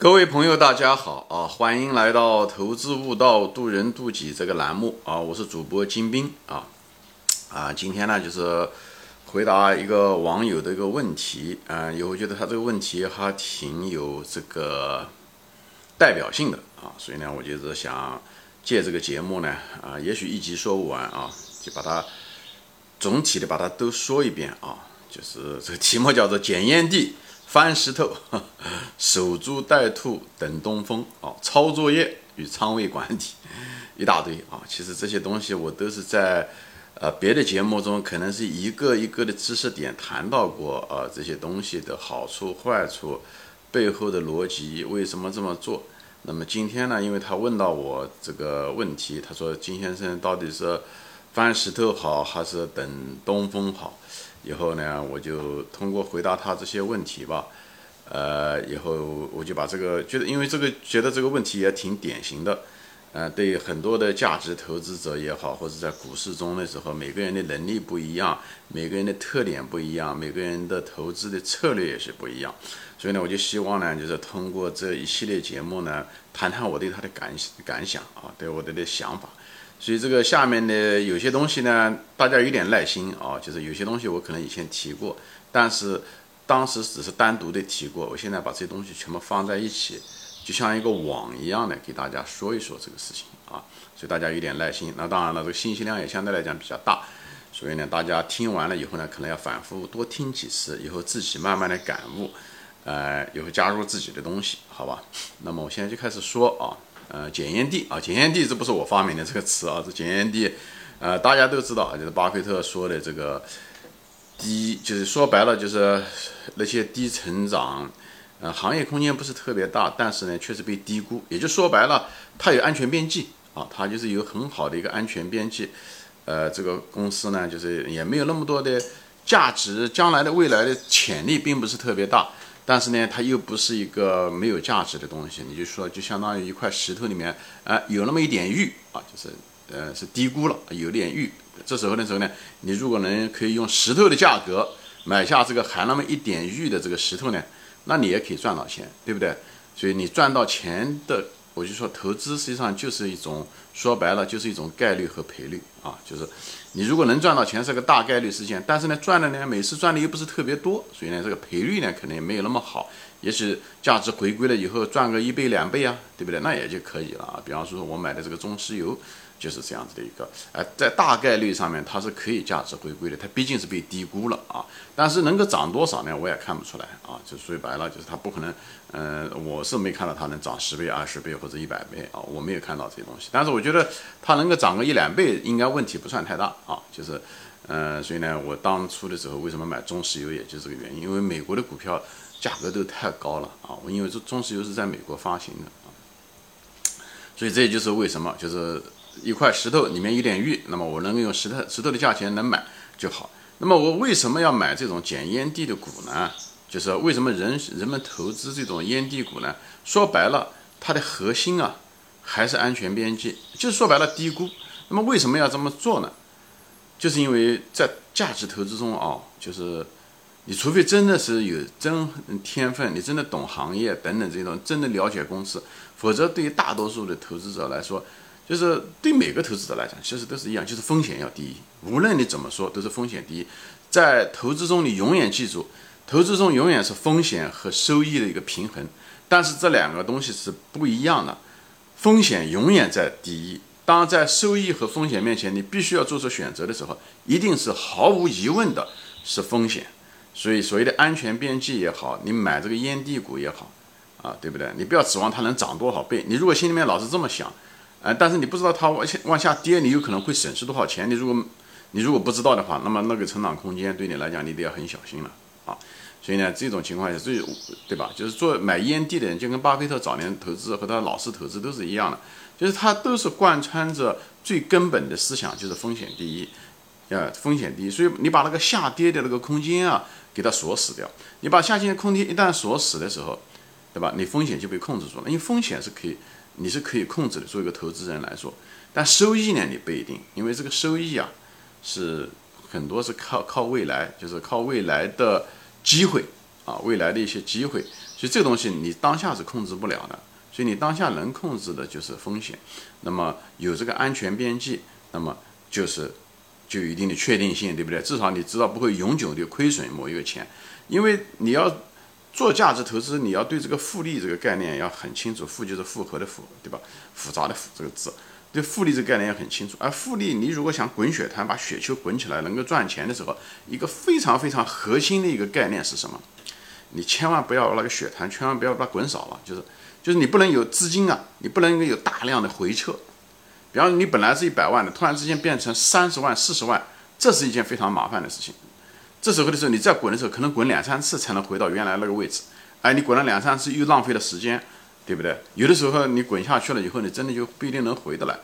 各位朋友，大家好啊！欢迎来到《投资悟道，渡人渡己》这个栏目啊！我是主播金兵啊啊！今天呢，就是回答一个网友的一个问题啊，因为我觉得他这个问题还挺有这个代表性的啊，所以呢，我就是想借这个节目呢啊，也许一集说不完啊，就把它总体的把它都说一遍啊，就是这个题目叫做“检验地”。翻石头、守株待兔、等东风啊，抄作业与仓位管理一大堆啊。其实这些东西我都是在呃别的节目中可能是一个一个的知识点谈到过啊，这些东西的好处、坏处、背后的逻辑，为什么这么做？那么今天呢，因为他问到我这个问题，他说金先生到底是翻石头好还是等东风好？以后呢，我就通过回答他这些问题吧，呃，以后我就把这个觉得，因为这个觉得这个问题也挺典型的，呃，对很多的价值投资者也好，或者在股市中的时候，每个人的能力不一样，每个人的特点不一样，每个人的投资的策略也是不一样，所以呢，我就希望呢，就是通过这一系列节目呢，谈谈我对他的感感想啊，对我的的想法。所以这个下面的有些东西呢，大家有点耐心啊，就是有些东西我可能以前提过，但是当时只是单独的提过，我现在把这些东西全部放在一起，就像一个网一样的给大家说一说这个事情啊，所以大家有点耐心。那当然了，这个信息量也相对来讲比较大，所以呢，大家听完了以后呢，可能要反复多听几次，以后自己慢慢的感悟，呃，以后加入自己的东西，好吧？那么我现在就开始说啊。呃，检验地啊，检验地，这不是我发明的这个词啊，这检验地，呃，大家都知道，就是巴菲特说的这个低，就是说白了就是那些低成长，呃，行业空间不是特别大，但是呢，确实被低估，也就说白了，它有安全边际啊，它就是有很好的一个安全边际，呃，这个公司呢，就是也没有那么多的价值，将来的未来的潜力并不是特别大。但是呢，它又不是一个没有价值的东西，你就说就相当于一块石头里面，啊，有那么一点玉啊，就是呃是低估了，有点玉。这时候的时候呢，你如果能可以用石头的价格买下这个含那么一点玉的这个石头呢，那你也可以赚到钱，对不对？所以你赚到钱的。我就说，投资实际上就是一种说白了，就是一种概率和赔率啊。就是你如果能赚到钱，是个大概率事件，但是呢，赚的呢，每次赚的又不是特别多，所以呢，这个赔率呢，可能也没有那么好。也许价值回归了以后，赚个一倍两倍啊，对不对？那也就可以了啊。比方说，我买的这个中石油。就是这样子的一个，哎，在大概率上面它是可以价值回归的，它毕竟是被低估了啊。但是能够涨多少呢？我也看不出来啊。就说白了，就是它不可能，嗯，我是没看到它能涨十倍、二十倍或者一百倍啊，我没有看到这些东西。但是我觉得它能够涨个一两倍，应该问题不算太大啊。就是，嗯，所以呢，我当初的时候为什么买中石油，也就是这个原因，因为美国的股票价格都太高了啊。我因为这中石油是在美国发行的啊，所以这也就是为什么就是。一块石头里面有点玉，那么我能够用石头石头的价钱能买就好。那么我为什么要买这种捡烟蒂的股呢？就是为什么人人们投资这种烟蒂股呢？说白了，它的核心啊还是安全边际，就是说白了低估。那么为什么要这么做呢？就是因为在价值投资中啊，就是你除非真的是有真天分，你真的懂行业等等这种，真的了解公司，否则对于大多数的投资者来说。就是对每个投资者来讲，其实都是一样，就是风险要第一。无论你怎么说，都是风险第一。在投资中，你永远记住，投资中永远是风险和收益的一个平衡。但是这两个东西是不一样的，风险永远在第一。当在收益和风险面前，你必须要做出选择的时候，一定是毫无疑问的是风险。所以所谓的安全边际也好，你买这个烟蒂股也好，啊，对不对？你不要指望它能涨多少倍。你如果心里面老是这么想。呃，但是你不知道它往下往下跌，你有可能会损失多少钱？你如果你如果不知道的话，那么那个成长空间对你来讲，你得要很小心了啊。所以呢，这种情况下，最对吧？就是做买烟蒂的人，就跟巴菲特早年投资和他老式投资都是一样的，就是他都是贯穿着最根本的思想，就是风险第一，呃，风险第一。所以你把那个下跌的那个空间啊，给它锁死掉。你把下跌的空间一旦锁死的时候，对吧？你风险就被控制住了，因为风险是可以。你是可以控制的，作为一个投资人来说，但收益呢，你不一定，因为这个收益啊，是很多是靠靠未来，就是靠未来的机会啊，未来的一些机会，所以这个东西你当下是控制不了的，所以你当下能控制的就是风险。那么有这个安全边际，那么就是就有一定的确定性，对不对？至少你知道不会永久的亏损某一个钱，因为你要做价值投资，你要对这个复利这个概念要很清楚。复就是复合的复，对吧？复杂的复这个字。对复利这个概念也很清楚，而复利，你如果想滚雪团，把雪球滚起来，能够赚钱的时候，一个非常非常核心的一个概念是什么？你千万不要那个雪团，千万不要把它滚少了，就是就是你不能有资金啊，你不能有大量的回撤。比方说你本来是一百万的，突然之间变成三十万、四十万，这是一件非常麻烦的事情。这时候的时候，你再滚的时候，可能滚两三次才能回到原来那个位置，哎，你滚了两三次又浪费了时间。对不对？有的时候你滚下去了以后，你真的就不一定能回得来，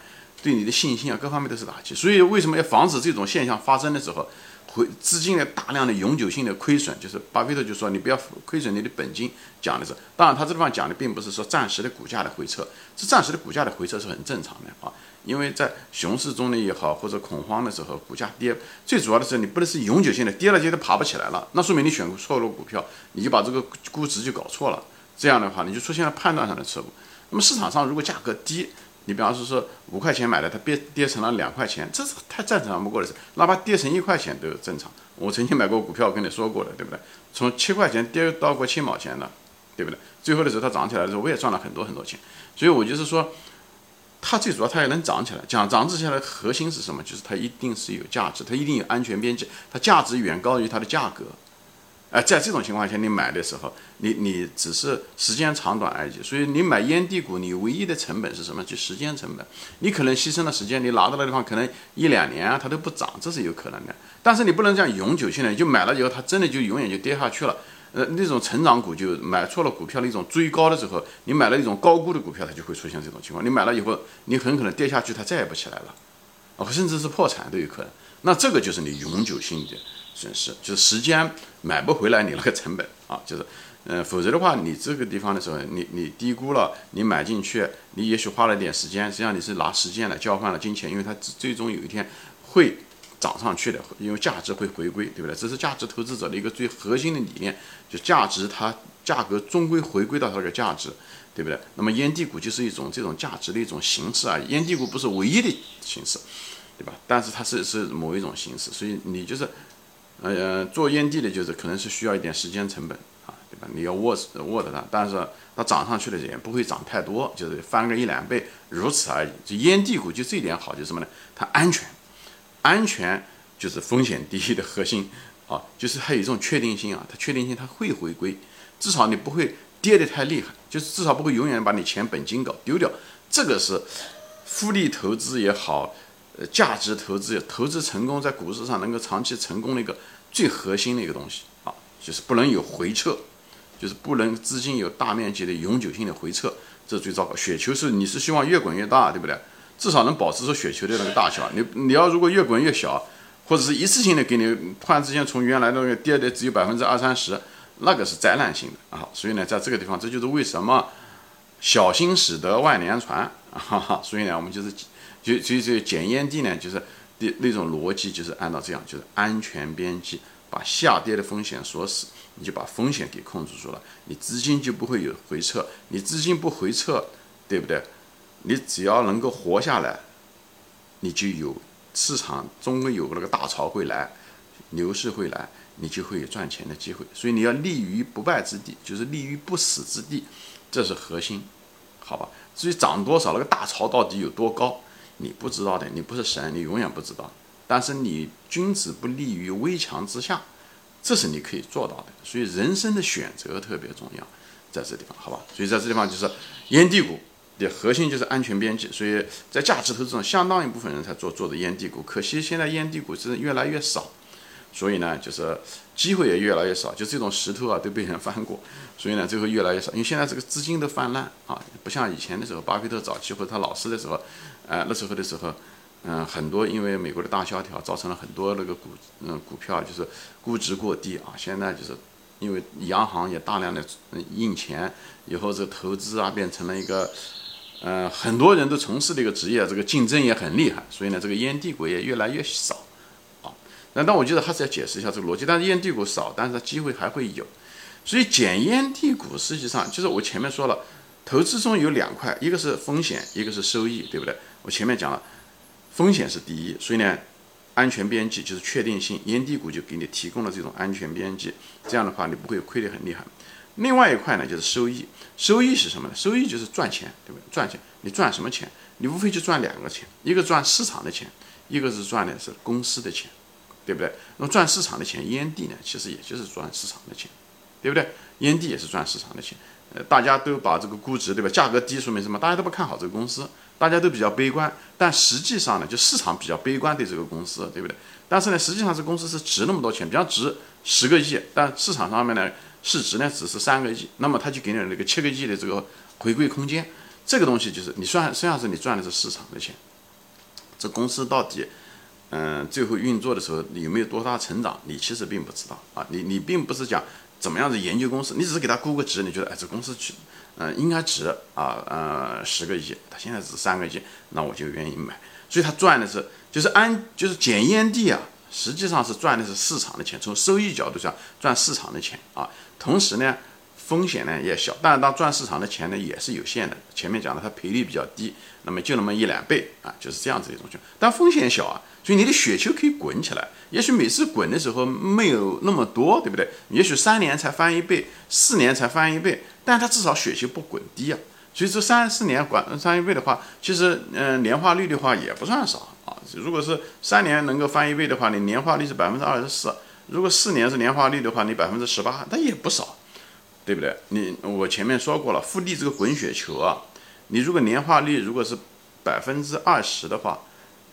对你的信心啊各方面都是打击。所以为什么要防止这种现象发生的时候，回资金的大量的永久性的亏损？就是巴菲特就说你不要亏损你的本金，讲的是。当然他这地方讲的并不是说暂时的股价的回撤，这暂时的股价的回撤是很正常的啊。因为在熊市中的也好，或者恐慌的时候，股价跌，最主要的是你不能是永久性的跌了就都爬不起来了，那说明你选错了股票，你就把这个估值就搞错了。这样的话，你就出现了判断上的错误。那么市场上如果价格低，你比方说说五块钱买的，它跌跌成了两块钱，这是太正常不过的事。哪怕跌成一块钱都正常。我曾经买过股票，跟你说过的，对不对？从七块钱跌到过七毛钱的，对不对？最后的时候它涨起来的时候，我也赚了很多很多钱。所以我就是说，它最主要它也能涨起来。讲涨起来的核心是什么？就是它一定是有价值，它一定有安全边际，它价值远高于它的价格。哎，在这种情况下，你买的时候，你你只是时间长短而已。所以你买烟蒂股，你唯一的成本是什么？就时间成本。你可能牺牲了时间，你拿到的地方可能一两年啊，它都不涨，这是有可能的。但是你不能这样永久性的，就买了以后，它真的就永远就跌下去了。呃，那种成长股就买错了股票的一种追高的时候，你买了一种高估的股票，它就会出现这种情况。你买了以后，你很可能跌下去，它再也不起来了，啊，甚至是破产都有可能。那这个就是你永久性的。损失就是时间买不回来你那个成本啊，就是，嗯，否则的话，你这个地方的时候，你你低估了，你买进去，你也许花了点时间，实际上你是拿时间来交换了金钱，因为它最终有一天会涨上去的，因为价值会回归，对不对？这是价值投资者的一个最核心的理念，就价值它价格终归回归到它的价值，对不对？那么烟蒂股就是一种这种价值的一种形式啊，烟蒂股不是唯一的形式，对吧？但是它是是某一种形式，所以你就是。呃，做烟蒂的就是可能是需要一点时间成本啊，对吧？你要握握着它，但是它涨上去的也不会涨太多，就是翻个一两倍，如此而已。就烟蒂股就这一点好，就是什么呢？它安全，安全就是风险第一的核心啊，就是还有一种确定性啊，它确定性它会回归，至少你不会跌得太厉害，就是至少不会永远把你钱本金搞丢掉。这个是复利投资也好。价值投资，投资成功在股市上能够长期成功的一个最核心的一个东西啊，就是不能有回撤，就是不能资金有大面积的永久性的回撤，这最糟糕。雪球是你是希望越滚越大，对不对？至少能保持住雪球的那个大小。你你要如果越滚越小，或者是一次性的给你突然之间从原来那个跌的只有百分之二三十，那个是灾难性的啊。所以呢，在这个地方，这就是为什么小心驶得万年船啊。所以呢，我们就是。就所以这检验地呢，就是的那种逻辑，就是按照这样，就是安全边际，把下跌的风险锁死，你就把风险给控制住了，你资金就不会有回撤，你资金不回撤，对不对？你只要能够活下来，你就有市场终归有那个大潮会来，牛市会来，你就会有赚钱的机会。所以你要立于不败之地，就是立于不死之地，这是核心，好吧？至于涨多少，那个大潮到底有多高？你不知道的，你不是神，你永远不知道。但是你君子不立于危墙之下，这是你可以做到的。所以人生的选择特别重要，在这地方，好吧？所以在这地方就是烟蒂股的核心就是安全边际。所以在价值投资中，相当一部分人才做做的烟蒂股，可惜现在烟蒂股是越来越少。所以呢，就是机会也越来越少，就这种石头啊都被人翻过，所以呢，最后越来越少。因为现在这个资金都泛滥啊，不像以前的时候，巴菲特早期或者他老师的时候，呃，那时候的时候，嗯，很多因为美国的大萧条造成了很多那个股，嗯，股票就是估值过低啊。现在就是因为央行也大量的印钱，以后这投资啊变成了一个，呃，很多人都从事的一个职业，这个竞争也很厉害，所以呢，这个烟蒂股也越来越少。那但我觉得还是要解释一下这个逻辑。但是烟蒂股少，但是它机会还会有。所以捡烟蒂股实际上就是我前面说了，投资中有两块，一个是风险，一个是收益，对不对？我前面讲了，风险是第一，所以呢，安全边际就是确定性，烟蒂股就给你提供了这种安全边际，这样的话你不会亏得很厉害。另外一块呢就是收益，收益是什么呢？收益就是赚钱，对不对？赚钱，你赚什么钱？你无非就赚两个钱，一个赚市场的钱，一个是赚的是公司的钱，对不对？那么赚市场的钱，烟蒂呢，其实也就是赚市场的钱，对不对？烟蒂也是赚市场的钱。呃，大家都把这个估值，对吧？价格低说明什么？大家都不看好这个公司，大家都比较悲观。但实际上呢，就市场比较悲观对这个公司，对不对？但是呢，实际上这公司是值那么多钱，比方值十个亿，但市场上面呢？市值呢只是三个亿，那么他就给你了那个七个亿的这个回归空间，这个东西就是你算，实际上是你赚的是市场的钱。这公司到底，嗯，最后运作的时候你有没有多大成长，你其实并不知道啊。你你并不是讲怎么样子研究公司，你只是给他估个值，你觉得哎这公司去，嗯，应该值啊，呃，十个亿，他现在值三个亿，那我就愿意买。所以他赚的是就是安就是检验地啊。实际上是赚的是市场的钱，从收益角度上赚市场的钱啊，同时呢风险呢也小，但是当赚市场的钱呢也是有限的。前面讲了，它赔率比较低，那么就那么一两倍啊，就是这样子一种情况。但风险小啊，所以你的雪球可以滚起来。也许每次滚的时候没有那么多，对不对？也许三年才翻一倍，四年才翻一倍，但它至少雪球不滚低啊。所以这三四年滚翻一倍的话，其实嗯年化率的话也不算少。啊，如果是三年能够翻一倍的话，你年化率是百分之二十四；如果四年是年化率的话，你百分之十八，那也不少，对不对？你我前面说过了，复利这个滚雪球啊，你如果年化率如果是百分之二十的话，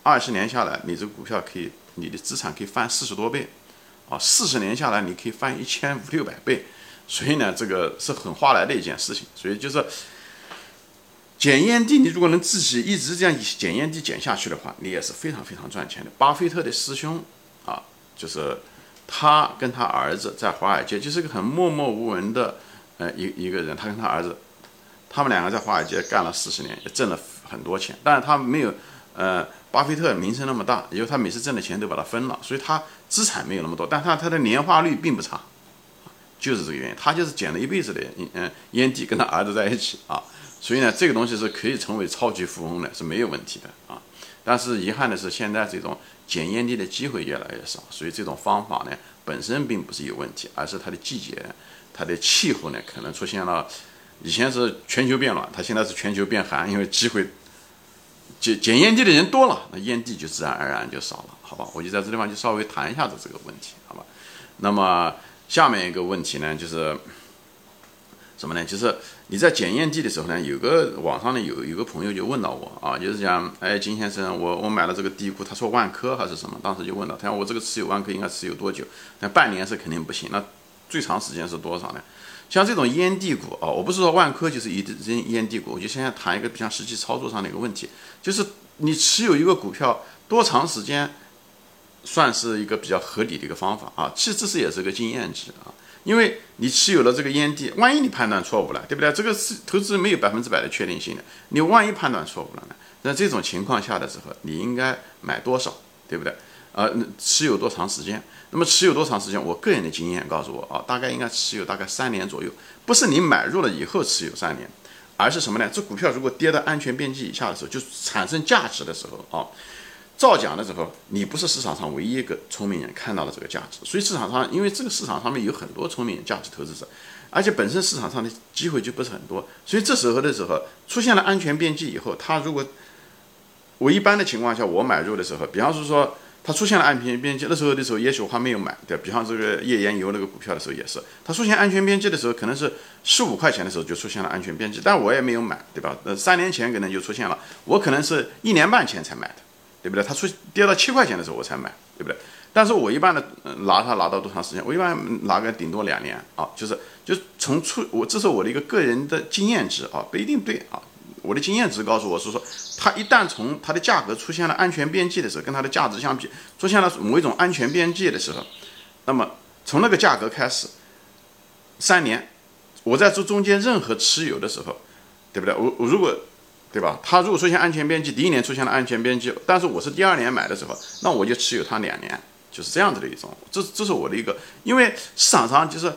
二十年下来，你这个股票可以，你的资产可以翻四十多倍，啊，四十年下来你可以翻一千五六百倍，所以呢，这个是很划来的一件事情，所以就是。检验地，你如果能自己一直这样检验地减下去的话，你也是非常非常赚钱的。巴菲特的师兄啊，就是他跟他儿子在华尔街就是个很默默无闻的呃一一个人。他跟他儿子，他们两个在华尔街干了四十年，也挣了很多钱。但是他没有呃巴菲特名声那么大，因为他每次挣的钱都把它分了，所以他资产没有那么多。但他他的年化率并不差，就是这个原因。他就是捡了一辈子的嗯烟蒂，跟他儿子在一起啊。所以呢，这个东西是可以成为超级富翁的，是没有问题的啊。但是遗憾的是，现在这种捡烟蒂的机会越来越少，所以这种方法呢本身并不是有问题，而是它的季节、它的气候呢可能出现了。以前是全球变暖，它现在是全球变寒，因为机会捡捡烟蒂的人多了，那烟蒂就自然而然就少了，好吧？我就在这地方就稍微谈一下子这个问题，好吧？那么下面一个问题呢，就是。什么呢？就是你在检验地的时候呢，有个网上呢有有个朋友就问到我啊，就是讲，哎，金先生，我我买了这个地股，他说万科还是什么，当时就问到，他说我这个持有万科应该持有多久？那半年是肯定不行，那最长时间是多少呢？像这种烟蒂股啊，我不是说万科就是一烟烟蒂股，我就现在谈一个比较实际操作上的一个问题，就是你持有一个股票多长时间算是一个比较合理的一个方法啊？其实这是也是个经验值啊。因为你持有了这个烟蒂，万一你判断错误了，对不对？这个是投资没有百分之百的确定性的，你万一判断错误了呢？那这种情况下的时候，你应该买多少，对不对？呃，持有多长时间？那么持有多长时间？我个人的经验告诉我啊，大概应该持有大概三年左右，不是你买入了以后持有三年，而是什么呢？这股票如果跌到安全边际以下的时候，就产生价值的时候啊。造假的时候，你不是市场上唯一一个聪明人看到了这个价值，所以市场上，因为这个市场上面有很多聪明人、价值投资者，而且本身市场上的机会就不是很多，所以这时候的时候出现了安全边际以后，他如果我一般的情况下我买入的时候，比方说说它出现了安全边际，那时候的时候也许我还没有买，对，比方这个页岩油那个股票的时候也是，它出现安全边际的时候，可能是十五块钱的时候就出现了安全边际，但我也没有买，对吧？呃，三年前可能就出现了，我可能是一年半前才买的。对不对？它出跌到七块钱的时候我才买，对不对？但是我一般的拿它拿到多长时间？我一般拿个顶多两年啊，就是就是从出我这是我的一个个人的经验值啊，不一定对啊。我的经验值告诉我是说，它一旦从它的价格出现了安全边际的时候，跟它的价值相比出现了某一种安全边际的时候，那么从那个价格开始，三年，我在这中间任何持有的时候，对不对？我我如果。对吧？它如果出现安全边际，第一年出现了安全边际，但是我是第二年买的时候，那我就持有它两年，就是这样子的一种。这这是我的一个，因为市场上就是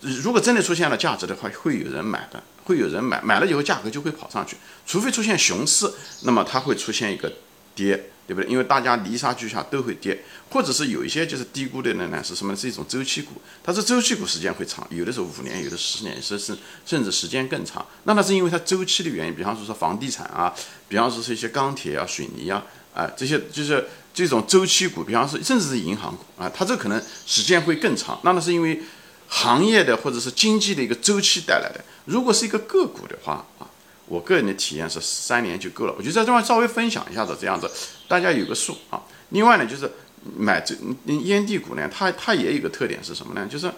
如果真的出现了价值的话，会有人买的，会有人买，买了以后价格就会跑上去。除非出现熊市，那么它会出现一个跌。对不对？因为大家泥沙俱下都会跌，或者是有一些就是低估的人呢，是什么？是一种周期股，它是周期股时间会长，有的是五年，有的十年，甚至甚至时间更长。那那是因为它周期的原因，比方说说房地产啊，比方说是一些钢铁啊、水泥啊，啊这些就是这种周期股，比方说甚至是银行股啊，它这可能时间会更长。那那是因为行业的或者是经济的一个周期带来的。如果是一个个股的话啊。我个人的体验是三年就够了，我就在这块稍微分享一下子，这样子大家有个数啊。另外呢，就是买这烟蒂股呢，它它也有个特点是什么呢？就是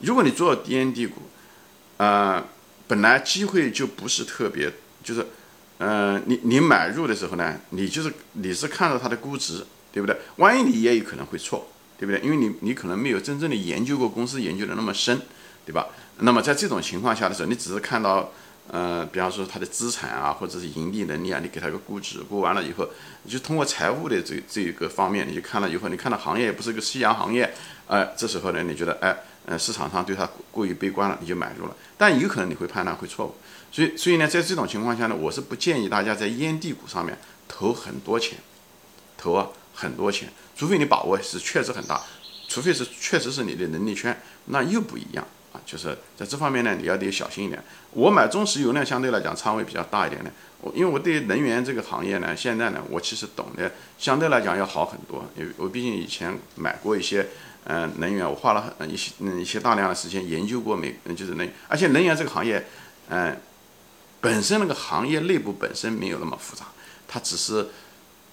如果你做烟蒂股，呃，本来机会就不是特别，就是嗯，你你买入的时候呢，你就是你是看到它的估值，对不对？万一你也有可能会错，对不对？因为你你可能没有真正的研究过公司，研究的那么深，对吧？那么在这种情况下的时候，你只是看到。呃，比方说它的资产啊，或者是盈利能力啊，你给它个估值，估完了以后，你就通过财务的这这一个方面，你就看了以后，你看到行业也不是个夕阳行业，哎，这时候呢，你觉得哎，呃，市场上对它过于悲观了，你就买入了，但有可能你会判断会错误，所以所以呢，在这种情况下呢，我是不建议大家在烟蒂股上面投很多钱，投啊很多钱，除非你把握是确实很大，除非是确实是你的能力圈，那又不一样。就是在这方面呢，你要得小心一点。我买中石油呢，相对来讲仓位比较大一点的。我因为我对能源这个行业呢，现在呢，我其实懂得相对来讲要好很多。因为我毕竟以前买过一些，嗯，能源，我花了一些嗯一些大量的时间研究过美，嗯，就是能，而且能源这个行业，嗯，本身那个行业内部本身没有那么复杂，它只是。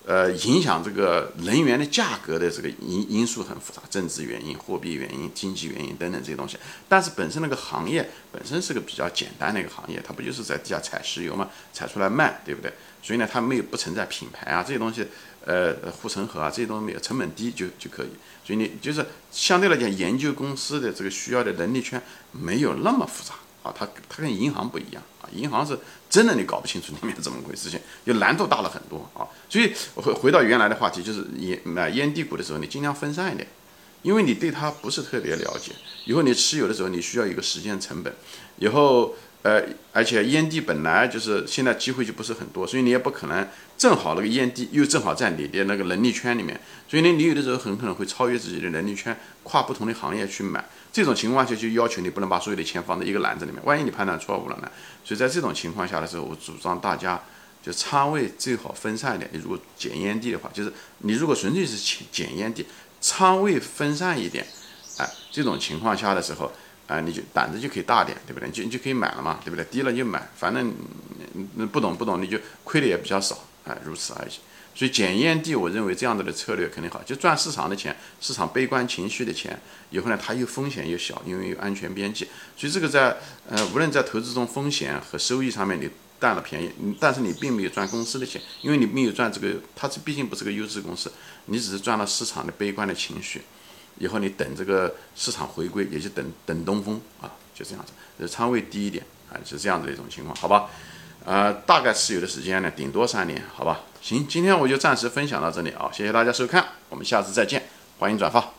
呃，影响这个能源的价格的这个因因素很复杂，政治原因、货币原因、经济原因等等这些东西。但是本身那个行业本身是个比较简单的一个行业，它不就是在地下采石油嘛，采出来卖，对不对？所以呢，它没有不存在品牌啊这些东西，呃，护城河啊这些东西没有，成本低就就可以。所以你就是相对来讲，研究公司的这个需要的能力圈没有那么复杂。啊，它它跟银行不一样啊，银行是真的你搞不清楚里面怎么回事，情就难度大了很多啊。所以回回到原来的话题，就是你买烟蒂股的时候，你尽量分散一点，因为你对它不是特别了解。以后你持有的时候，你需要一个时间成本。以后呃，而且烟蒂本来就是现在机会就不是很多，所以你也不可能正好那个烟蒂又正好在你的那个能力圈里面，所以呢，你有的时候很可能会超越自己的能力圈，跨不同的行业去买。这种情况下就要求你不能把所有的钱放在一个篮子里面，万一你判断错误了呢？所以在这种情况下的时候，我主张大家就仓位最好分散一点。你如果捡烟蒂的话，就是你如果纯粹是捡捡烟蒂，仓位分散一点，哎，这种情况下的时候，啊，你就胆子就可以大点，对不对？就你就可以买了嘛，对不对？低了就买，反正不懂不懂，你就亏的也比较少，哎，如此而已。所以检验地，我认为这样子的策略肯定好，就赚市场的钱，市场悲观情绪的钱，以后呢，它又风险又小，因为有安全边际。所以这个在呃，无论在投资中风险和收益上面，你占了便宜，但是你并没有赚公司的钱，因为你没有赚这个，它是毕竟不是个优质公司，你只是赚了市场的悲观的情绪。以后你等这个市场回归，也就等等东风啊，就这样子，仓位低一点啊，是这样子的一种情况，好吧？呃，大概持有的时间呢，顶多三年，好吧？行，今天我就暂时分享到这里啊，谢谢大家收看，我们下次再见，欢迎转发。